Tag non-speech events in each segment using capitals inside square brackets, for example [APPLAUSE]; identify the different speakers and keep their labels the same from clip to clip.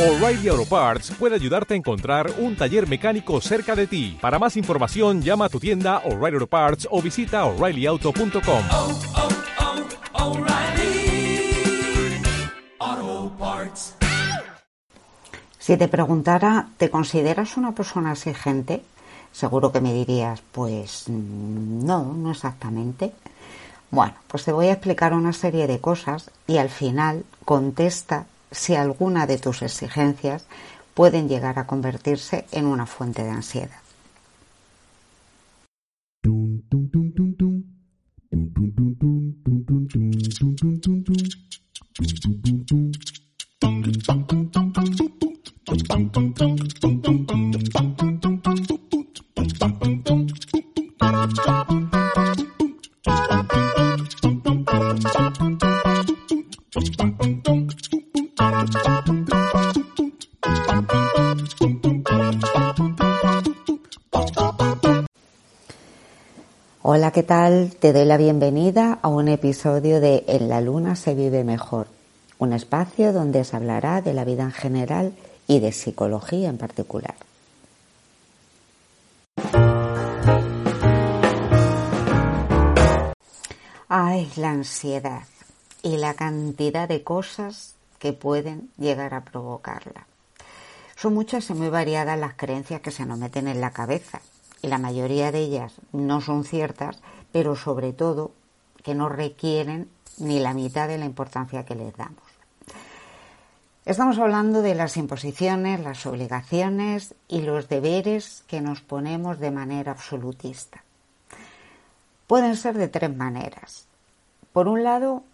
Speaker 1: O'Reilly Auto Parts puede ayudarte a encontrar un taller mecánico cerca de ti. Para más información, llama a tu tienda O'Reilly Auto Parts o visita oreillyauto.com.
Speaker 2: oh, oh, Parts.
Speaker 3: Si te preguntara, ¿te consideras una persona exigente? Seguro que me dirías, pues no, no exactamente. Bueno, pues te voy a explicar una serie de cosas y al final contesta si alguna de tus exigencias pueden llegar a convertirse en una fuente de ansiedad. ¿Qué tal? Te doy la bienvenida a un episodio de En la Luna se vive mejor, un espacio donde se hablará de la vida en general y de psicología en particular. Ay, la ansiedad y la cantidad de cosas que pueden llegar a provocarla. Son muchas y muy variadas las creencias que se nos meten en la cabeza la mayoría de ellas no son ciertas, pero sobre todo que no requieren ni la mitad de la importancia que les damos. Estamos hablando de las imposiciones, las obligaciones y los deberes que nos ponemos de manera absolutista. Pueden ser de tres maneras. Por un lado,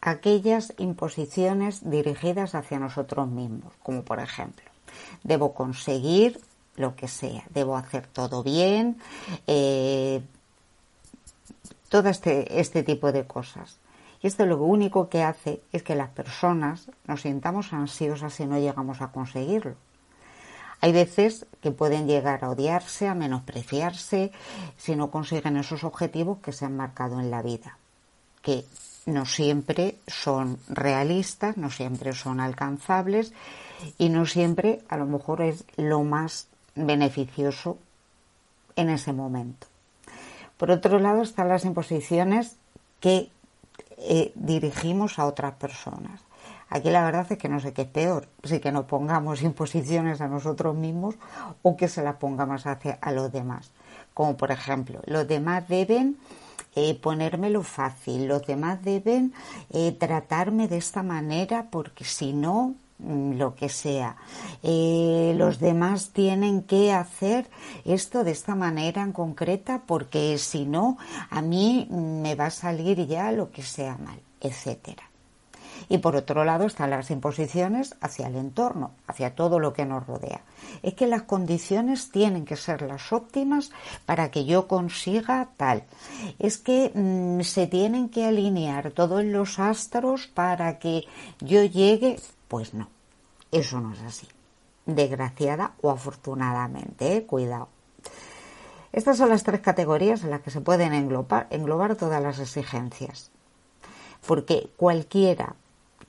Speaker 3: aquellas imposiciones dirigidas hacia nosotros mismos, como por ejemplo, debo conseguir lo que sea, debo hacer todo bien, eh, todo este, este tipo de cosas. Y esto lo único que hace es que las personas nos sintamos ansiosas si no llegamos a conseguirlo. Hay veces que pueden llegar a odiarse, a menospreciarse, si no consiguen esos objetivos que se han marcado en la vida, que no siempre son realistas, no siempre son alcanzables y no siempre a lo mejor es lo más beneficioso en ese momento. Por otro lado están las imposiciones que eh, dirigimos a otras personas. Aquí la verdad es que no sé qué es peor, si que nos pongamos [LAUGHS] imposiciones a nosotros mismos o que se las pongamos hacia a los demás. Como por ejemplo, los demás deben eh, ponérmelo fácil, los demás deben eh, tratarme de esta manera porque si no, lo que sea. Eh, los demás tienen que hacer esto de esta manera en concreta porque si no, a mí mm, me va a salir ya lo que sea mal, etcétera. Y por otro lado están las imposiciones hacia el entorno, hacia todo lo que nos rodea. Es que las condiciones tienen que ser las óptimas para que yo consiga tal. Es que mmm, se tienen que alinear todos los astros para que yo llegue. Pues no, eso no es así. Desgraciada o afortunadamente, ¿eh? cuidado. Estas son las tres categorías en las que se pueden englobar, englobar todas las exigencias. Porque cualquiera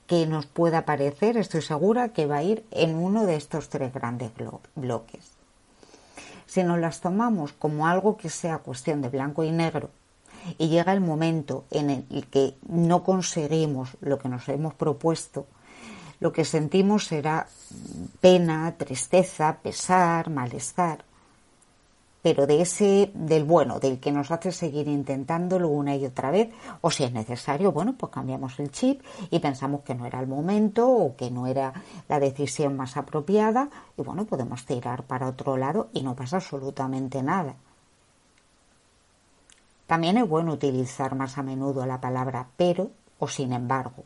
Speaker 3: que nos pueda parecer, estoy segura que va a ir en uno de estos tres grandes bloques. Si nos las tomamos como algo que sea cuestión de blanco y negro y llega el momento en el que no conseguimos lo que nos hemos propuesto, lo que sentimos será pena, tristeza, pesar, malestar pero de ese, del bueno, del que nos hace seguir intentándolo una y otra vez, o si es necesario, bueno, pues cambiamos el chip y pensamos que no era el momento o que no era la decisión más apropiada, y bueno, podemos tirar para otro lado y no pasa absolutamente nada. También es bueno utilizar más a menudo la palabra pero o sin embargo.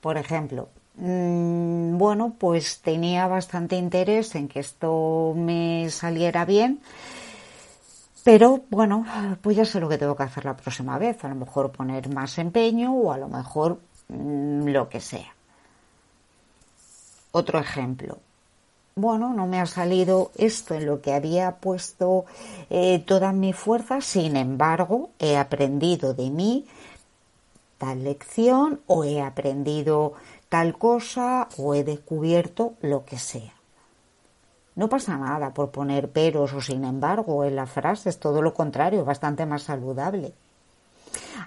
Speaker 3: Por ejemplo, mmm, bueno, pues tenía bastante interés en que esto me saliera bien, pero bueno, pues ya sé lo que tengo que hacer la próxima vez. A lo mejor poner más empeño o a lo mejor mmm, lo que sea. Otro ejemplo. Bueno, no me ha salido esto en lo que había puesto eh, todas mis fuerzas, sin embargo, he aprendido de mí tal lección o he aprendido tal cosa o he descubierto lo que sea. No pasa nada por poner peros o sin embargo en las frases, todo lo contrario, bastante más saludable.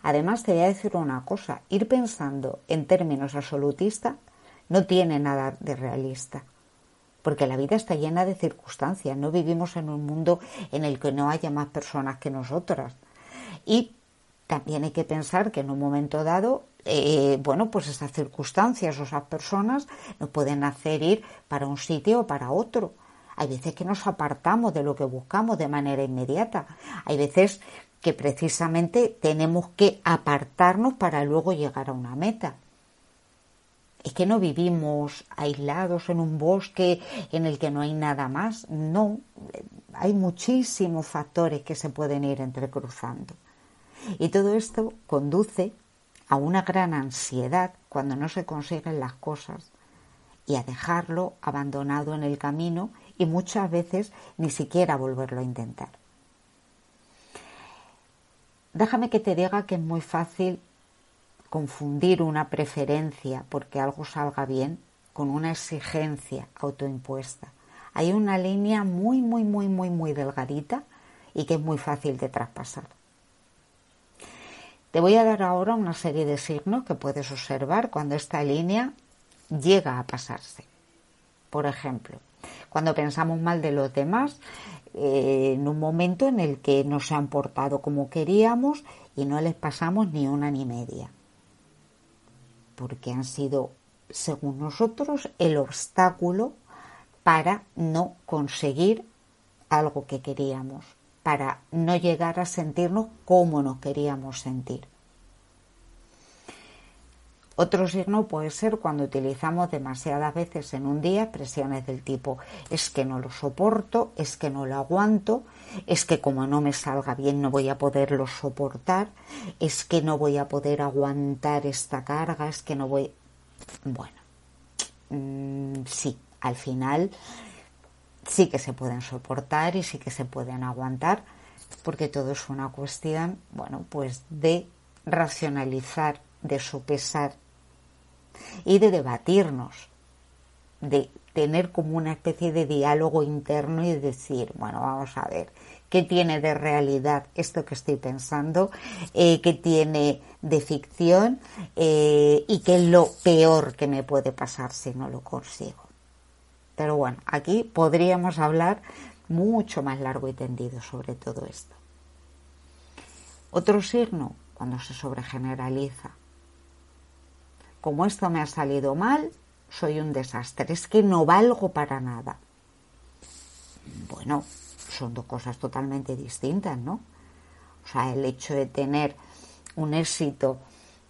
Speaker 3: Además, te voy a decir una cosa, ir pensando en términos absolutistas no tiene nada de realista, porque la vida está llena de circunstancias, no vivimos en un mundo en el que no haya más personas que nosotras. Y también hay que pensar que en un momento dado, eh, bueno, pues esas circunstancias o esas personas nos pueden hacer ir para un sitio o para otro. Hay veces que nos apartamos de lo que buscamos de manera inmediata. Hay veces que precisamente tenemos que apartarnos para luego llegar a una meta. Es que no vivimos aislados en un bosque en el que no hay nada más. No, hay muchísimos factores que se pueden ir entrecruzando. Y todo esto conduce a una gran ansiedad cuando no se consiguen las cosas y a dejarlo abandonado en el camino y muchas veces ni siquiera volverlo a intentar. Déjame que te diga que es muy fácil confundir una preferencia porque algo salga bien con una exigencia autoimpuesta. Hay una línea muy, muy, muy, muy, muy delgadita y que es muy fácil de traspasar. Te voy a dar ahora una serie de signos que puedes observar cuando esta línea llega a pasarse. Por ejemplo, cuando pensamos mal de los demás, eh, en un momento en el que no se han portado como queríamos y no les pasamos ni una ni media. Porque han sido, según nosotros, el obstáculo para no conseguir algo que queríamos, para no llegar a sentirnos como nos queríamos sentir. Otro signo puede ser cuando utilizamos demasiadas veces en un día expresiones del tipo es que no lo soporto, es que no lo aguanto, es que como no me salga bien no voy a poderlo soportar, es que no voy a poder aguantar esta carga, es que no voy... Bueno, mm, sí, al final sí que se pueden soportar y sí que se pueden aguantar porque todo es una cuestión, bueno, pues de racionalizar, de sopesar y de debatirnos, de tener como una especie de diálogo interno y decir, bueno, vamos a ver, ¿qué tiene de realidad esto que estoy pensando? Eh, ¿Qué tiene de ficción? Eh, ¿Y qué es lo peor que me puede pasar si no lo consigo? Pero bueno, aquí podríamos hablar mucho más largo y tendido sobre todo esto. Otro signo, cuando se sobregeneraliza, como esto me ha salido mal, soy un desastre, es que no valgo para nada. Bueno, son dos cosas totalmente distintas, ¿no? O sea, el hecho de tener un éxito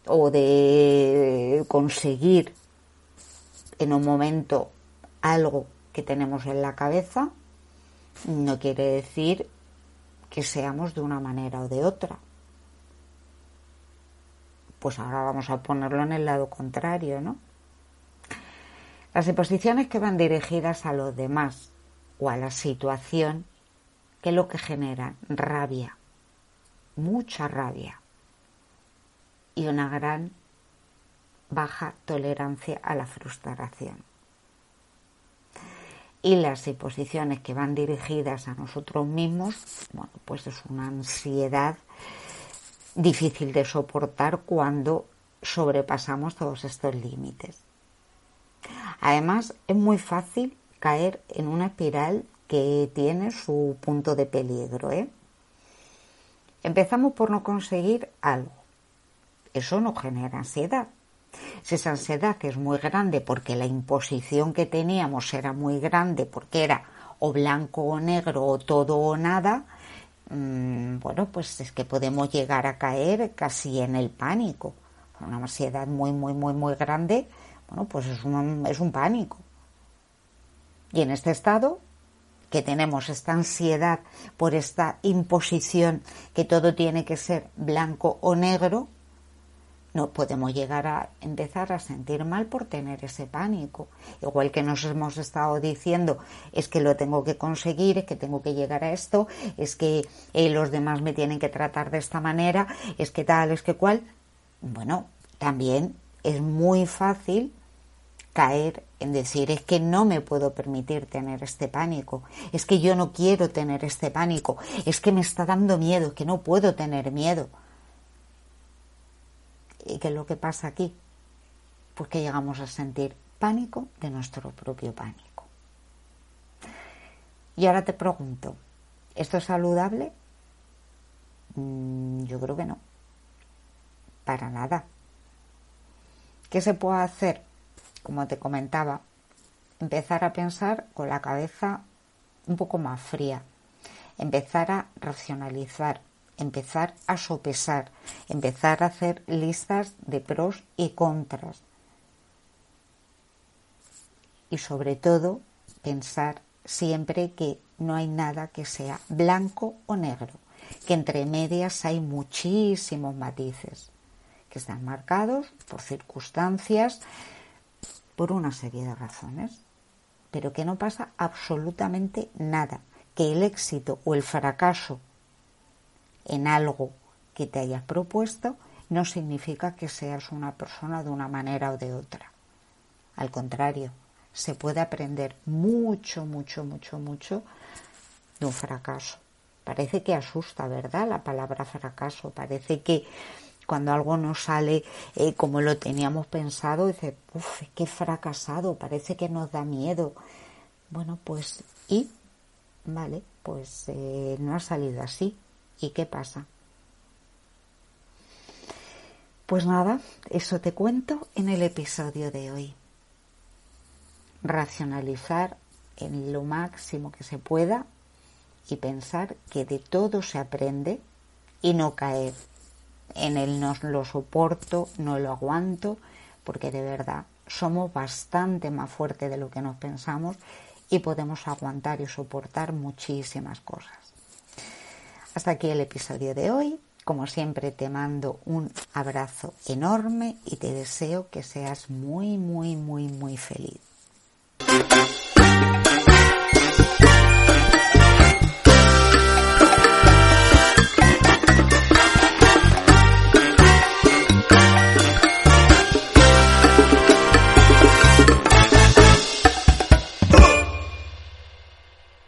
Speaker 3: o de conseguir en un momento algo que tenemos en la cabeza no quiere decir que seamos de una manera o de otra pues ahora vamos a ponerlo en el lado contrario, ¿no? Las imposiciones que van dirigidas a los demás o a la situación, ¿qué es lo que generan? Rabia, mucha rabia y una gran baja tolerancia a la frustración. Y las imposiciones que van dirigidas a nosotros mismos, bueno, pues es una ansiedad difícil de soportar cuando sobrepasamos todos estos límites. Además, es muy fácil caer en una espiral que tiene su punto de peligro. ¿eh? Empezamos por no conseguir algo. Eso nos genera ansiedad. Si esa ansiedad es muy grande porque la imposición que teníamos era muy grande, porque era o blanco o negro o todo o nada, Mm, bueno, pues es que podemos llegar a caer casi en el pánico. Una ansiedad muy, muy, muy, muy grande, bueno, pues es un, es un pánico. Y en este estado, que tenemos esta ansiedad por esta imposición que todo tiene que ser blanco o negro, no podemos llegar a empezar a sentir mal por tener ese pánico. Igual que nos hemos estado diciendo, es que lo tengo que conseguir, es que tengo que llegar a esto, es que eh, los demás me tienen que tratar de esta manera, es que tal, es que cual. Bueno, también es muy fácil caer en decir es que no me puedo permitir tener este pánico, es que yo no quiero tener este pánico, es que me está dando miedo, es que no puedo tener miedo. ¿Y qué es lo que pasa aquí? Pues que llegamos a sentir pánico de nuestro propio pánico. Y ahora te pregunto, ¿esto es saludable? Mm, yo creo que no. Para nada. ¿Qué se puede hacer? Como te comentaba, empezar a pensar con la cabeza un poco más fría, empezar a racionalizar, empezar a sopesar, empezar a hacer listas de pros y contras. Y sobre todo, pensar siempre que no hay nada que sea blanco o negro, que entre medias hay muchísimos matices que están marcados por circunstancias, por una serie de razones, pero que no pasa absolutamente nada, que el éxito o el fracaso en algo que te hayas propuesto no significa que seas una persona de una manera o de otra. Al contrario, se puede aprender mucho, mucho, mucho, mucho de un fracaso. Parece que asusta, ¿verdad? La palabra fracaso. Parece que cuando algo no sale eh, como lo teníamos pensado, dice, uff, qué fracasado, parece que nos da miedo. Bueno, pues, ¿y? Vale, pues eh, no ha salido así. ¿Y qué pasa? Pues nada, eso te cuento en el episodio de hoy. Racionalizar en lo máximo que se pueda y pensar que de todo se aprende y no caer en el no lo soporto, no lo aguanto, porque de verdad somos bastante más fuertes de lo que nos pensamos y podemos aguantar y soportar muchísimas cosas. Hasta aquí el episodio de hoy. Como siempre te mando un abrazo enorme y te deseo que seas muy, muy, muy, muy feliz.